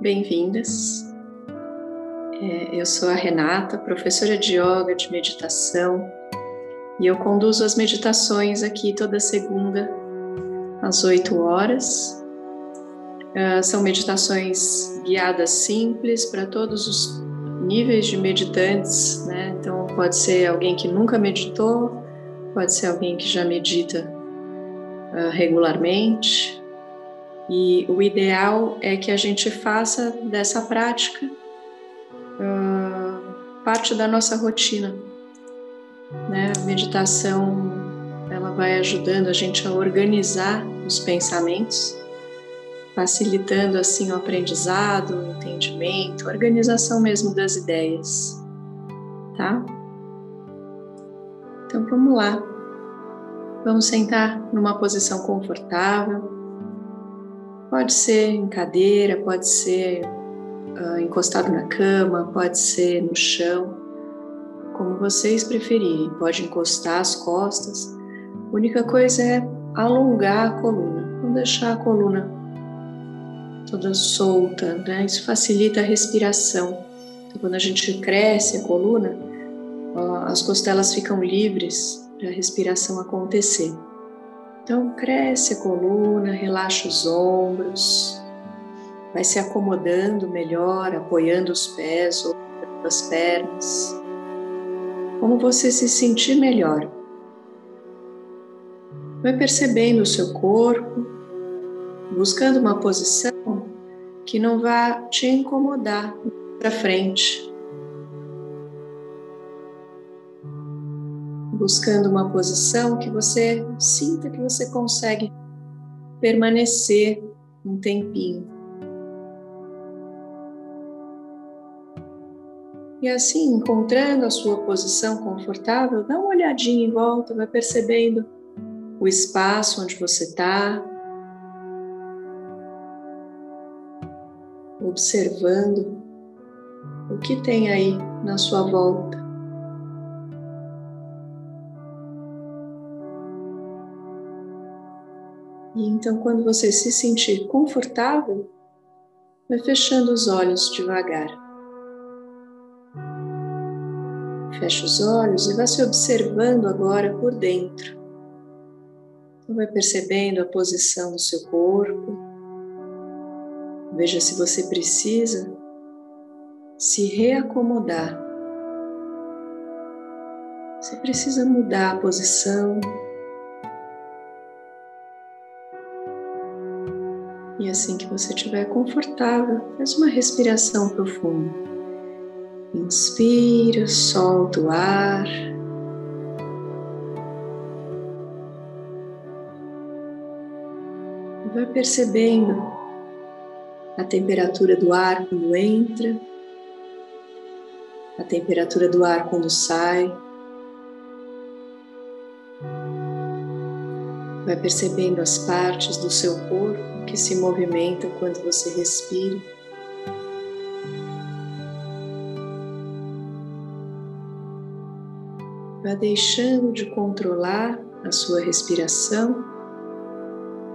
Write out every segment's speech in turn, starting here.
bem-vindas. É, eu sou a Renata, professora de yoga, de meditação, e eu conduzo as meditações aqui toda segunda, às 8 horas. Uh, são meditações guiadas simples para todos os níveis de meditantes, né? Então, pode ser alguém que nunca meditou, pode ser alguém que já medita uh, regularmente, e o ideal é que a gente faça dessa prática uh, parte da nossa rotina. Né? A meditação ela vai ajudando a gente a organizar os pensamentos, facilitando assim o aprendizado, o entendimento, a organização mesmo das ideias, tá? Então vamos lá. Vamos sentar numa posição confortável Pode ser em cadeira, pode ser uh, encostado na cama, pode ser no chão, como vocês preferirem. Pode encostar as costas. A única coisa é alongar a coluna, não deixar a coluna toda solta, né? Isso facilita a respiração. Então, quando a gente cresce a coluna, as costelas ficam livres para a respiração acontecer. Então, cresce a coluna, relaxa os ombros, vai se acomodando melhor, apoiando os pés ou as pernas. Como você se sentir melhor. Vai percebendo o seu corpo, buscando uma posição que não vá te incomodar para frente. Buscando uma posição que você sinta que você consegue permanecer um tempinho. E assim, encontrando a sua posição confortável, dá uma olhadinha em volta, vai percebendo o espaço onde você está, observando o que tem aí na sua volta. E então, quando você se sentir confortável, vai fechando os olhos devagar. Feche os olhos e vá se observando agora por dentro. Então, vai percebendo a posição do seu corpo. Veja se você precisa se reacomodar. Você precisa mudar a posição, E assim que você estiver confortável, faz uma respiração profunda. Inspira, solta o ar. E vai percebendo a temperatura do ar quando entra, a temperatura do ar quando sai. Vai percebendo as partes do seu corpo que se movimentam quando você respira. Vá deixando de controlar a sua respiração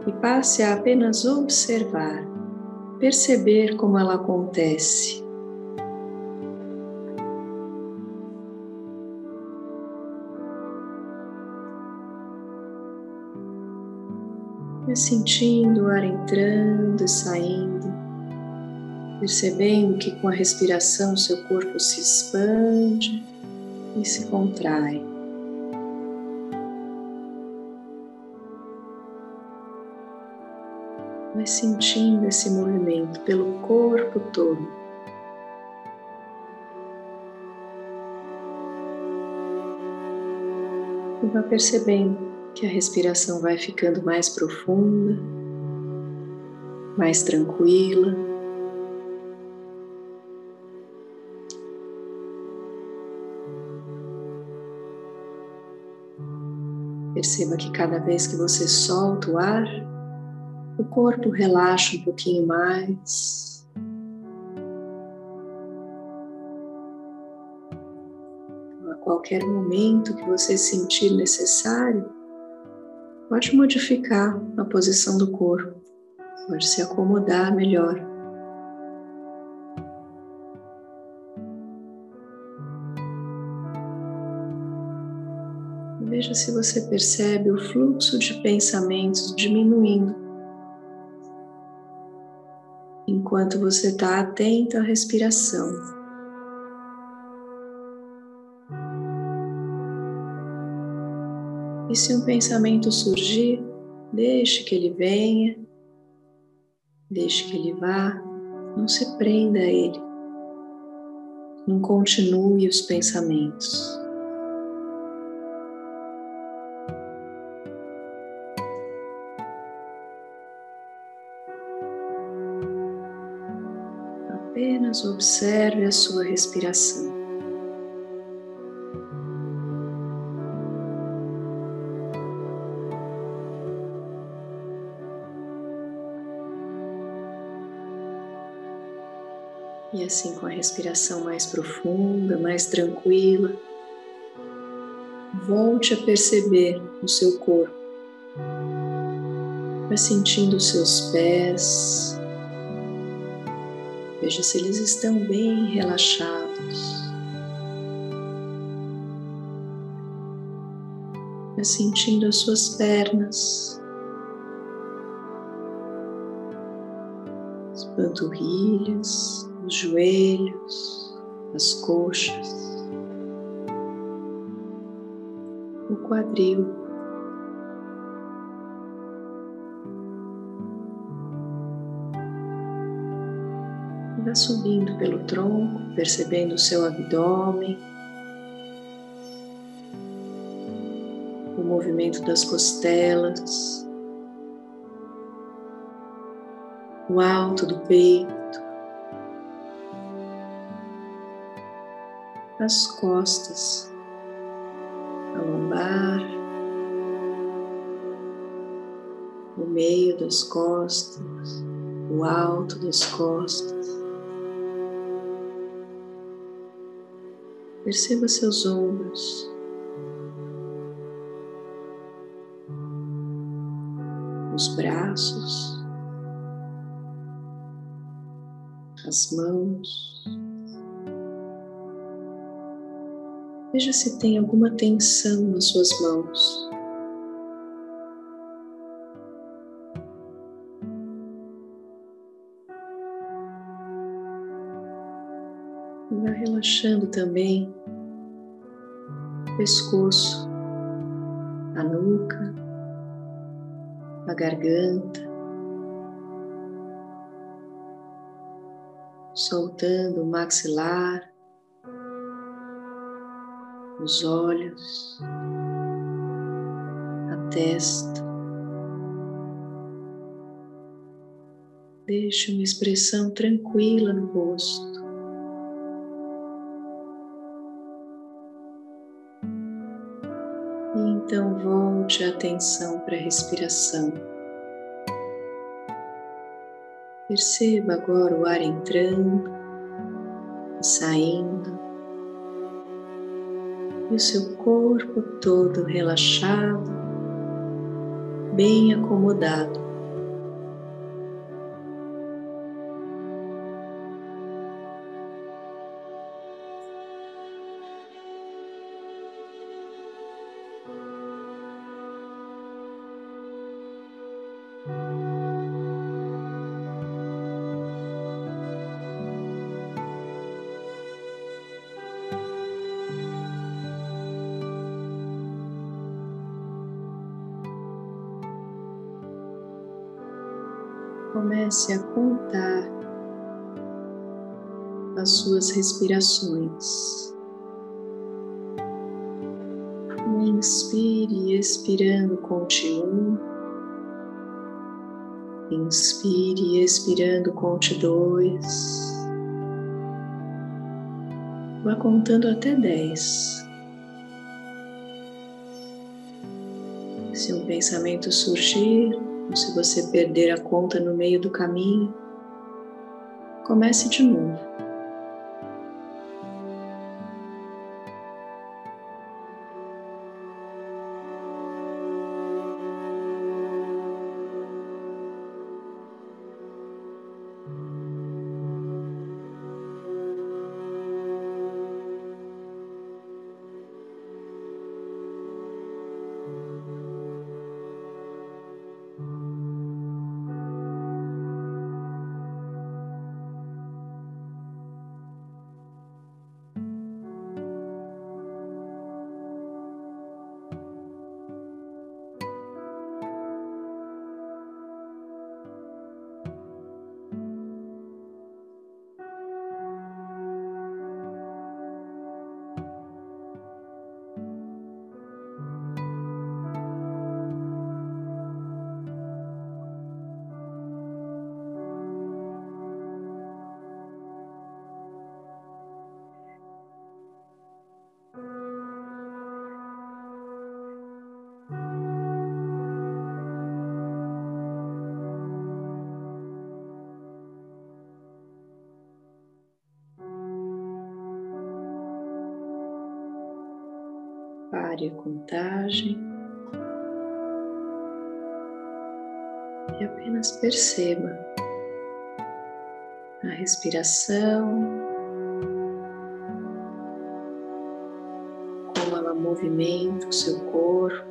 e passe a apenas observar, perceber como ela acontece. Sentindo o ar entrando e saindo, percebendo que com a respiração seu corpo se expande e se contrai. Vai sentindo esse movimento pelo corpo todo. E vai percebendo que a respiração vai ficando mais profunda, mais tranquila. Perceba que cada vez que você solta o ar, o corpo relaxa um pouquinho mais. a qualquer momento que você sentir necessário, Pode modificar a posição do corpo, pode se acomodar melhor. Veja se você percebe o fluxo de pensamentos diminuindo enquanto você está atento à respiração. E se um pensamento surgir, deixe que ele venha, deixe que ele vá, não se prenda a ele, não continue os pensamentos. Apenas observe a sua respiração. E assim, com a respiração mais profunda, mais tranquila, volte a perceber o seu corpo. Vai sentindo os seus pés, Veja se eles estão bem relaxados. Vai sentindo as suas pernas, as panturrilhas, os joelhos, as coxas, o quadril. Vá subindo pelo tronco, percebendo o seu abdômen, o movimento das costelas, o alto do peito, as costas, a lombar, o meio das costas, o alto das costas. Perceba seus ombros. Os braços, as mãos. Veja se tem alguma tensão nas suas mãos. vai relaxando também o pescoço, a nuca, a garganta, soltando o maxilar, os olhos, a testa. Deixe uma expressão tranquila no rosto. Então volte a atenção para a respiração. Perceba agora o ar entrando e saindo, e o seu corpo todo relaxado, bem acomodado. Comece a contar as suas respirações. Inspire, expirando, conte um. Inspire, expirando, conte dois. Vá contando até dez. Se um pensamento surgir, ou se você perder a conta no meio do caminho, comece de novo. Pare a contagem e apenas perceba a respiração, como ela movimenta o seu corpo,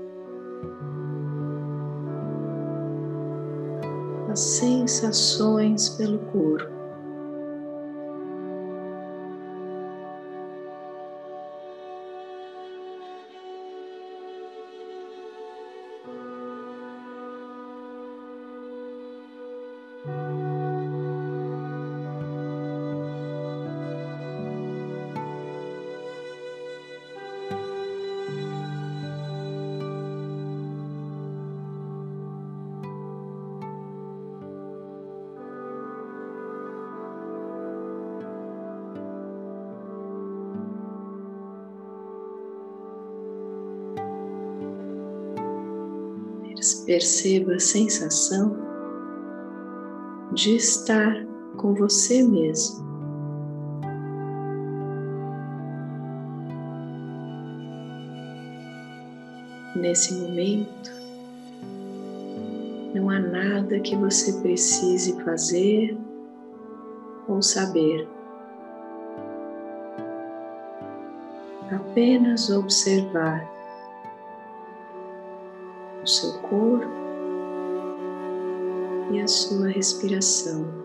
as sensações pelo corpo. Perceba a sensação de estar com você mesmo. Nesse momento, não há nada que você precise fazer ou saber. Apenas observar corpo e a sua respiração.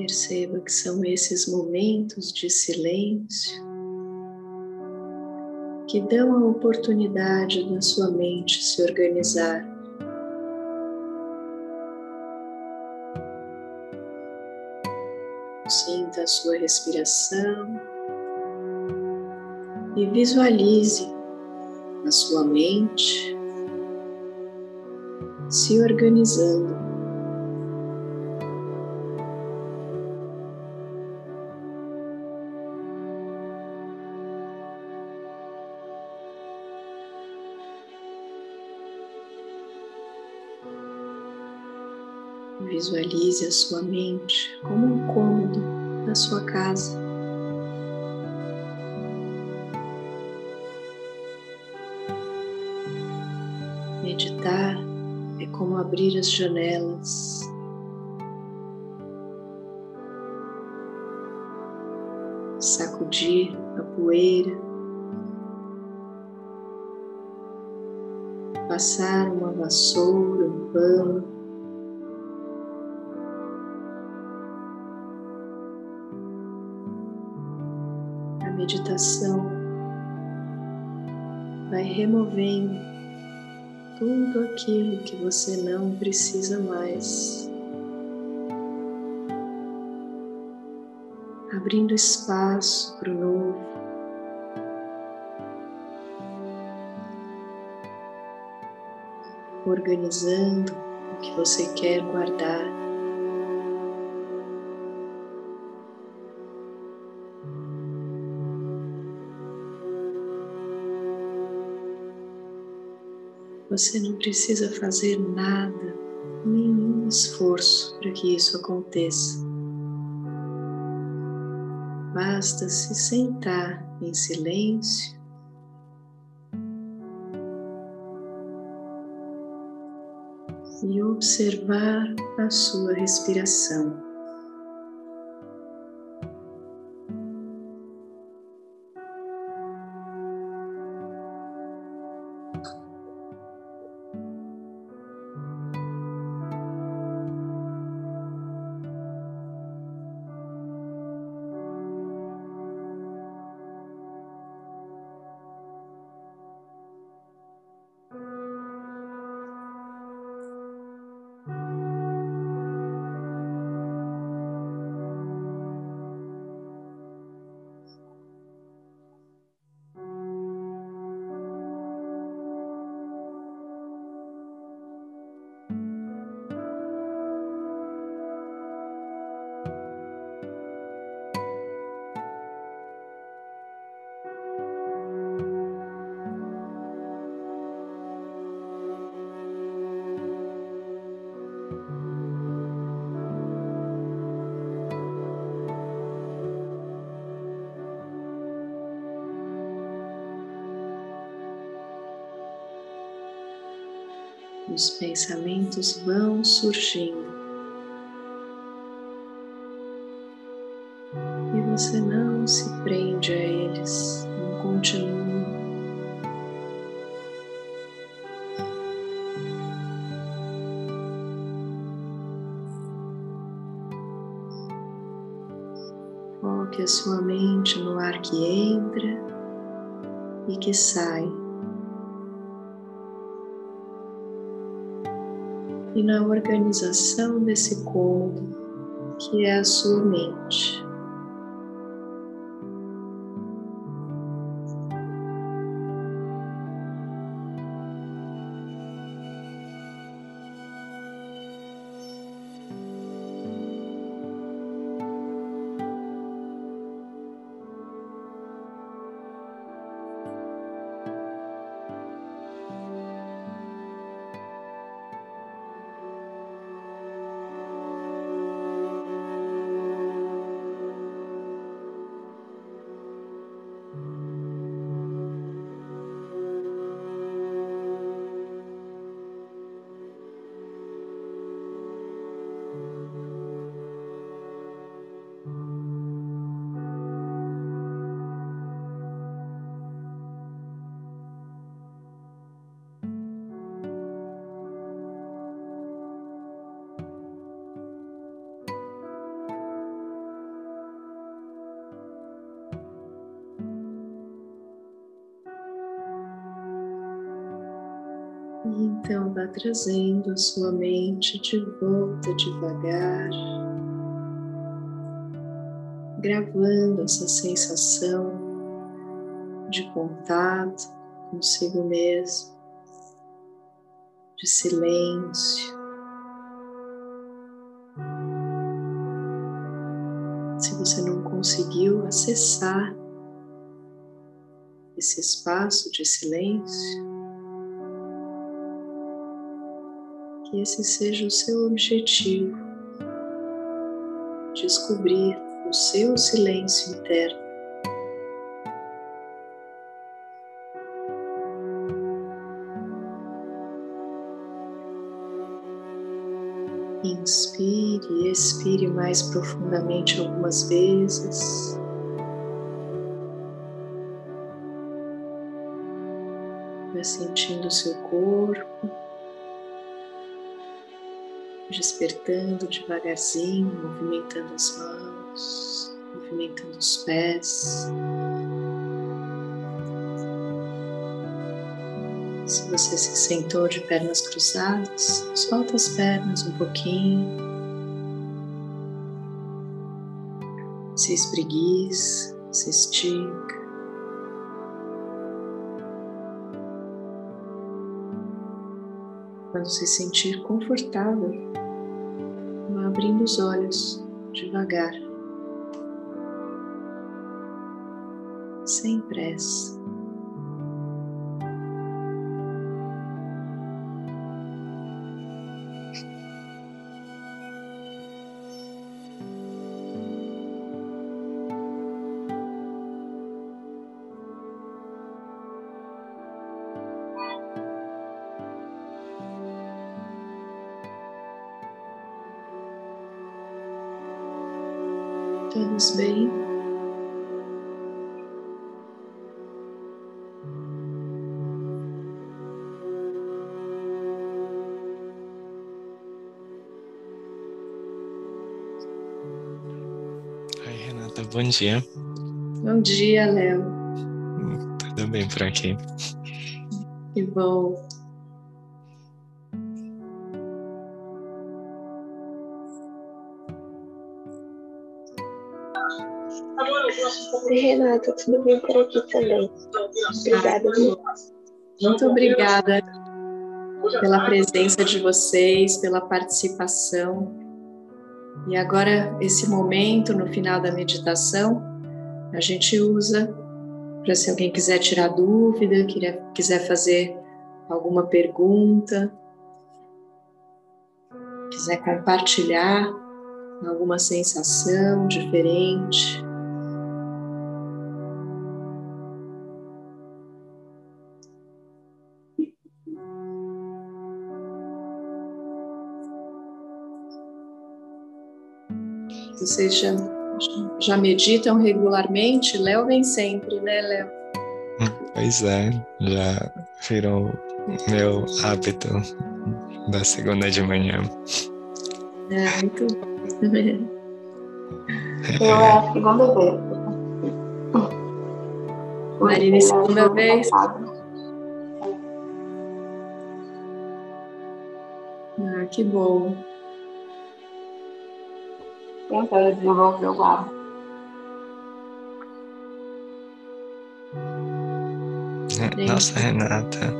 Perceba que são esses momentos de silêncio que dão a oportunidade da sua mente se organizar. Sinta a sua respiração e visualize na sua mente se organizando. Visualize a sua mente como um cômodo da sua casa. Meditar é como abrir as janelas. Sacudir a poeira. Passar uma vassoura, um pano meditação vai removendo tudo aquilo que você não precisa mais, abrindo espaço para o novo. Organizando o que você quer guardar. Você não precisa fazer nada, nenhum esforço para que isso aconteça. Basta se sentar em silêncio e observar a sua respiração. Os pensamentos vão surgindo. E você não se prende a eles, não continua. Foque a sua mente no ar que entra e que sai. E na organização desse cômodo que é a sua mente. E então vá trazendo a sua mente de volta devagar, gravando essa sensação de contato consigo mesmo, de silêncio. Se você não conseguiu acessar esse espaço de silêncio, que esse seja o seu objetivo, descobrir o seu silêncio interno. Inspire e expire mais profundamente algumas vezes. Vai sentindo o seu corpo despertando devagarzinho, movimentando as mãos, movimentando os pés. Se você se sentou de pernas cruzadas, solta as pernas um pouquinho. Se espreguiça, se estica. Quando se sentir confortável, abrindo os olhos devagar, sem pressa. Bom dia. Bom dia, Léo. Tudo bem por aqui? Que bom. Oi, Renata, tudo bem por aqui também? Obrigada. Muito obrigada pela presença de vocês, pela participação. E agora, esse momento no final da meditação, a gente usa para se alguém quiser tirar dúvida, quiser fazer alguma pergunta, quiser compartilhar alguma sensação diferente. Vocês já, já meditam regularmente? Léo vem sempre, né, Léo? Pois é, já virou meu hábito da segunda de manhã. É, muito. Eu é a segunda vez. Marina, segunda vez. Ah, que bom. Tentando desenvolver o hábito. Nossa, Renata,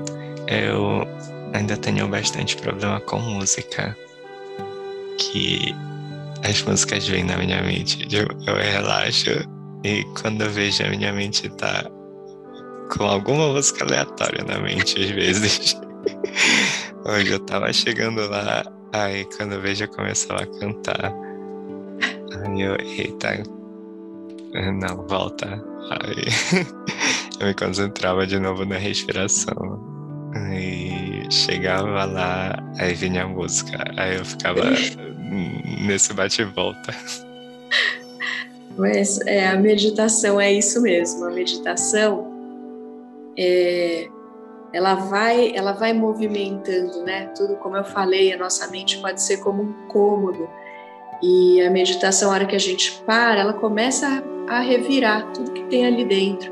eu ainda tenho bastante problema com música. Que as músicas vêm na minha mente. Eu, eu relaxo e quando eu vejo a minha mente tá com alguma música aleatória na mente, às vezes. Hoje eu tava chegando lá, aí quando eu vejo eu começava a cantar. Eu, eita, não, volta. Aí eu me concentrava de novo na respiração. Aí chegava lá, aí vinha a música. Aí eu ficava nesse bate-volta. Mas é, a meditação é isso mesmo. A meditação é, ela vai ela vai movimentando, né? Tudo como eu falei, a nossa mente pode ser como um cômodo. E a meditação, a hora que a gente para, ela começa a, revirar tudo que tem ali dentro.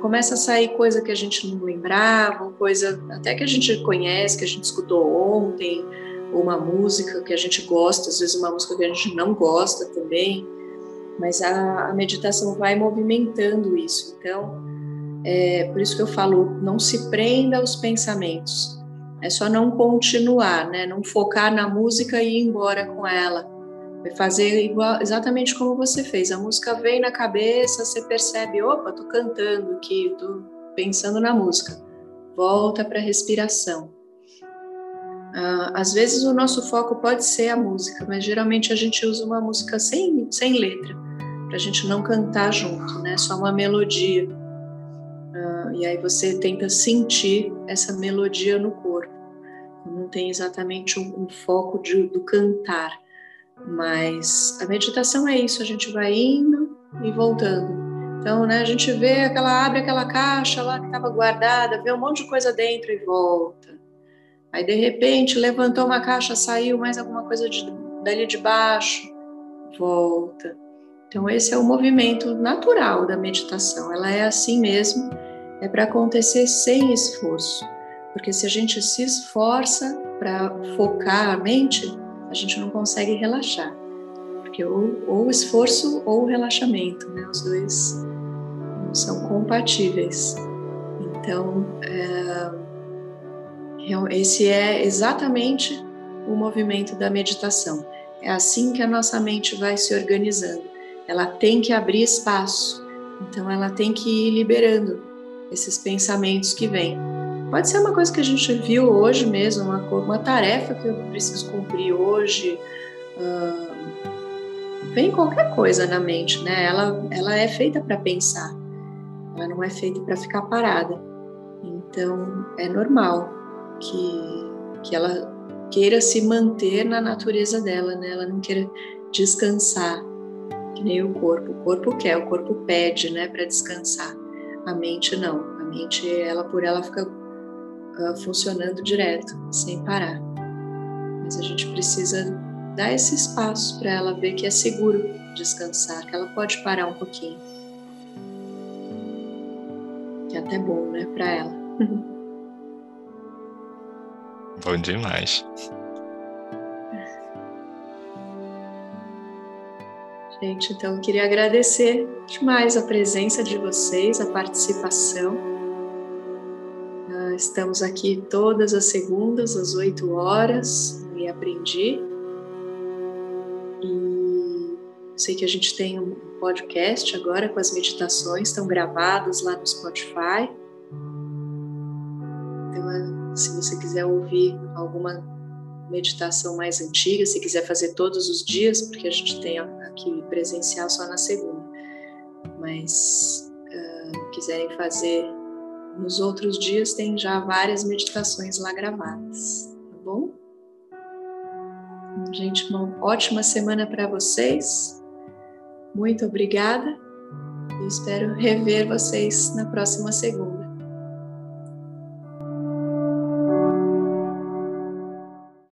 Começa a sair coisa que a gente não lembrava, coisa até que a gente conhece, que a gente escutou ontem, ou uma música que a gente gosta, às vezes uma música que a gente não gosta também. Mas a, a meditação vai movimentando isso. Então, é por isso que eu falo, não se prenda aos pensamentos. É só não continuar, né? Não focar na música e ir embora com ela fazer igual, exatamente como você fez. A música vem na cabeça, você percebe, opa, tô cantando aqui, tô pensando na música. Volta para a respiração. Ah, às vezes o nosso foco pode ser a música, mas geralmente a gente usa uma música sem, sem letra, para a gente não cantar junto, né? Só uma melodia. Ah, e aí você tenta sentir essa melodia no corpo. Não tem exatamente um, um foco de, do cantar mas a meditação é isso, a gente vai indo e voltando. Então, né, a gente vê aquela abre aquela caixa lá que estava guardada, vê um monte de coisa dentro e volta. Aí de repente levantou uma caixa, saiu mais alguma coisa de, dali de baixo, volta. Então esse é o movimento natural da meditação. Ela é assim mesmo, é para acontecer sem esforço. Porque se a gente se esforça para focar a mente, a gente não consegue relaxar. Porque ou, ou esforço ou relaxamento, né? Os dois são compatíveis. Então, é, esse é exatamente o movimento da meditação. É assim que a nossa mente vai se organizando. Ela tem que abrir espaço. Então, ela tem que ir liberando esses pensamentos que vêm. Pode ser uma coisa que a gente viu hoje mesmo, uma, uma tarefa que eu preciso cumprir hoje. Vem qualquer coisa na mente, né? Ela, ela é feita para pensar, ela não é feita para ficar parada. Então, é normal que, que ela queira se manter na natureza dela, né? Ela não queira descansar, que nem o corpo. O corpo quer, o corpo pede, né, para descansar. A mente não. A mente, ela por ela fica uh, funcionando direto, sem parar. Mas a gente precisa dar esse espaço para ela ver que é seguro descansar, que ela pode parar um pouquinho. Que é até bom, né, para ela. Bom demais. Gente, então eu queria agradecer demais a presença de vocês, a participação. Estamos aqui todas as segundas, às 8 horas, e aprendi. E sei que a gente tem um podcast agora com as meditações, estão gravadas lá no Spotify. Então, se você quiser ouvir alguma meditação mais antiga, se quiser fazer todos os dias, porque a gente tem aqui presencial só na segunda, mas uh, quiserem fazer nos outros dias tem já várias meditações lá gravadas, tá bom? Gente, uma ótima semana para vocês. Muito obrigada. Eu espero rever vocês na próxima segunda.